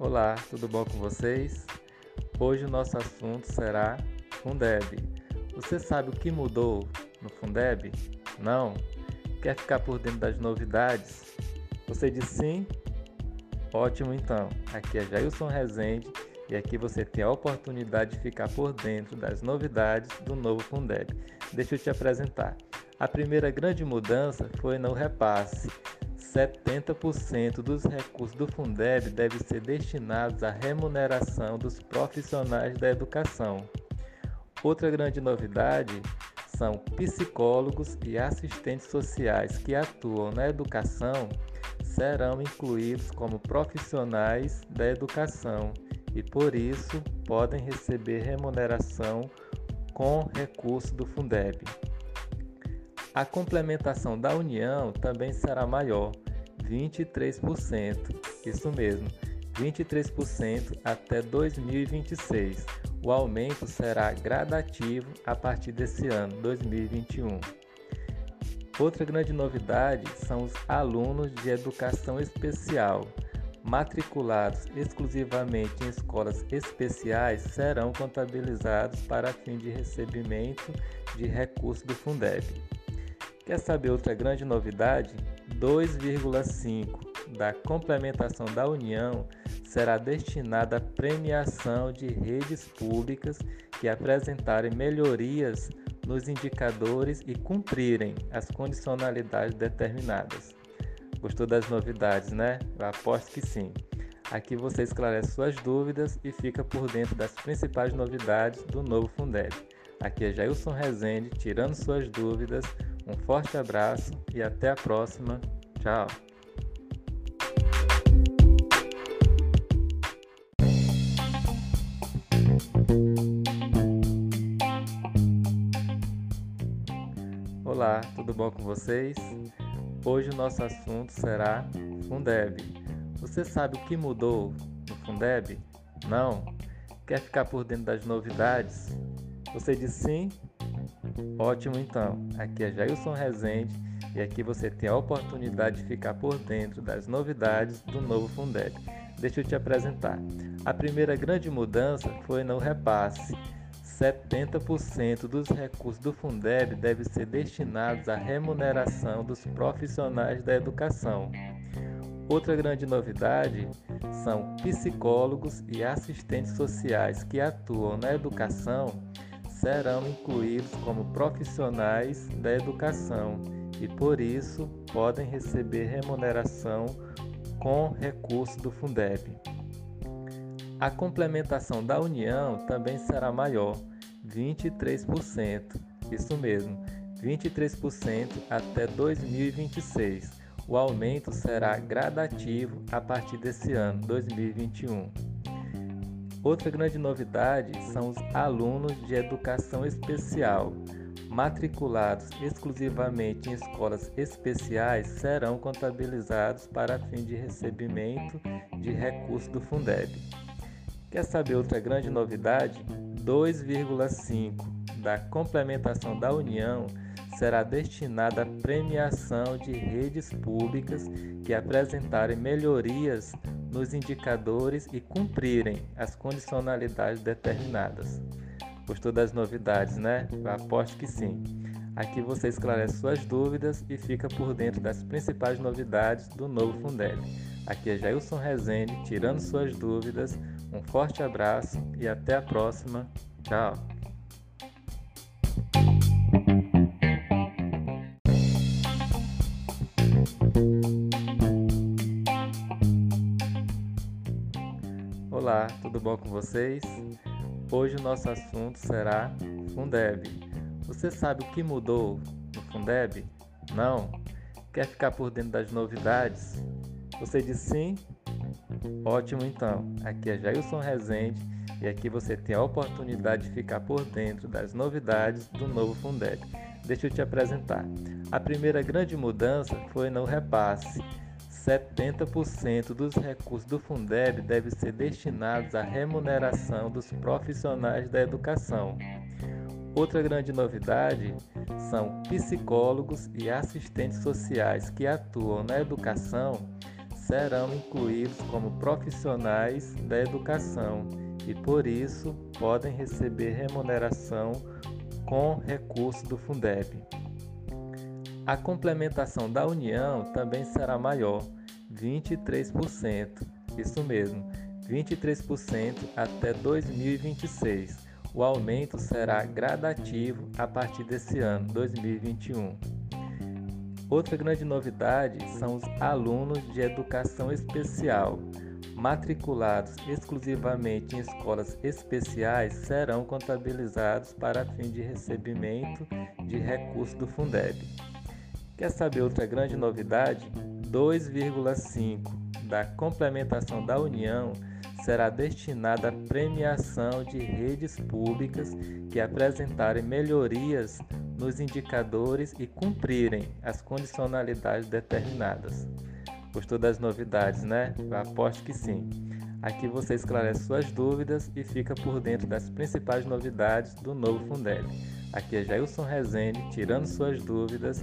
Olá, tudo bom com vocês? Hoje o nosso assunto será Fundeb. Você sabe o que mudou no Fundeb? Não? Quer ficar por dentro das novidades? Você diz sim? Ótimo então. Aqui é Jailson Rezende e aqui você tem a oportunidade de ficar por dentro das novidades do novo Fundeb. Deixa eu te apresentar. A primeira grande mudança foi no repasse 70% dos recursos do Fundeb devem ser destinados à remuneração dos profissionais da educação. Outra grande novidade são psicólogos e assistentes sociais que atuam na educação serão incluídos como profissionais da educação e por isso podem receber remuneração com recurso do Fundeb. A complementação da União também será maior, 23%. Isso mesmo, 23% até 2026. O aumento será gradativo a partir desse ano, 2021. Outra grande novidade são os alunos de educação especial. Matriculados exclusivamente em escolas especiais serão contabilizados para fim de recebimento de recursos do Fundeb. Quer saber outra grande novidade? 2,5 da complementação da União será destinada à premiação de redes públicas que apresentarem melhorias nos indicadores e cumprirem as condicionalidades determinadas. Gostou das novidades, né? Eu aposto que sim. Aqui você esclarece suas dúvidas e fica por dentro das principais novidades do novo Fundeb. Aqui é Jailson Rezende, tirando suas dúvidas um forte abraço e até a próxima. Tchau! Olá, tudo bom com vocês? Hoje o nosso assunto será Fundeb. Você sabe o que mudou no Fundeb? Não? Quer ficar por dentro das novidades? Você diz sim? Ótimo então, aqui é Jailson Rezende e aqui você tem a oportunidade de ficar por dentro das novidades do novo Fundeb. Deixa eu te apresentar. A primeira grande mudança foi no repasse. 70% dos recursos do Fundeb devem ser destinados à remuneração dos profissionais da educação. Outra grande novidade são psicólogos e assistentes sociais que atuam na educação serão incluídos como profissionais da educação e, por isso, podem receber remuneração com recurso do Fundeb. A complementação da União também será maior, 23%. Isso mesmo, 23% até 2026. O aumento será gradativo a partir desse ano, 2021. Outra grande novidade são os alunos de educação especial. Matriculados exclusivamente em escolas especiais serão contabilizados para fim de recebimento de recursos do Fundeb. Quer saber outra grande novidade? 2,5 da complementação da União será destinada à premiação de redes públicas que apresentarem melhorias nos indicadores e cumprirem as condicionalidades determinadas. Gostou das novidades, né? Aposto que sim. Aqui você esclarece suas dúvidas e fica por dentro das principais novidades do novo Fundeb. Aqui é Jailson Rezende, tirando suas dúvidas. Um forte abraço e até a próxima. Tchau! Olá, tudo bom com vocês? Hoje o nosso assunto será Fundeb. Você sabe o que mudou no Fundeb? Não? Quer ficar por dentro das novidades? Você diz sim? Ótimo então. Aqui é Jailson Rezende e aqui você tem a oportunidade de ficar por dentro das novidades do novo Fundeb. Deixa eu te apresentar. A primeira grande mudança foi no repasse 70% dos recursos do Fundeb devem ser destinados à remuneração dos profissionais da educação. Outra grande novidade são psicólogos e assistentes sociais que atuam na educação serão incluídos como profissionais da educação e por isso podem receber remuneração com recurso do Fundeb. A complementação da União também será maior, 23%. Isso mesmo, 23% até 2026. O aumento será gradativo a partir desse ano, 2021. Outra grande novidade são os alunos de educação especial. Matriculados exclusivamente em escolas especiais serão contabilizados para fim de recebimento de recursos do Fundeb. Quer saber outra grande novidade? 2,5 da complementação da União será destinada à premiação de redes públicas que apresentarem melhorias nos indicadores e cumprirem as condicionalidades determinadas. Gostou das novidades, né? Eu aposto que sim. Aqui você esclarece suas dúvidas e fica por dentro das principais novidades do novo Fundeb. Aqui é Jailson Rezende, tirando suas dúvidas.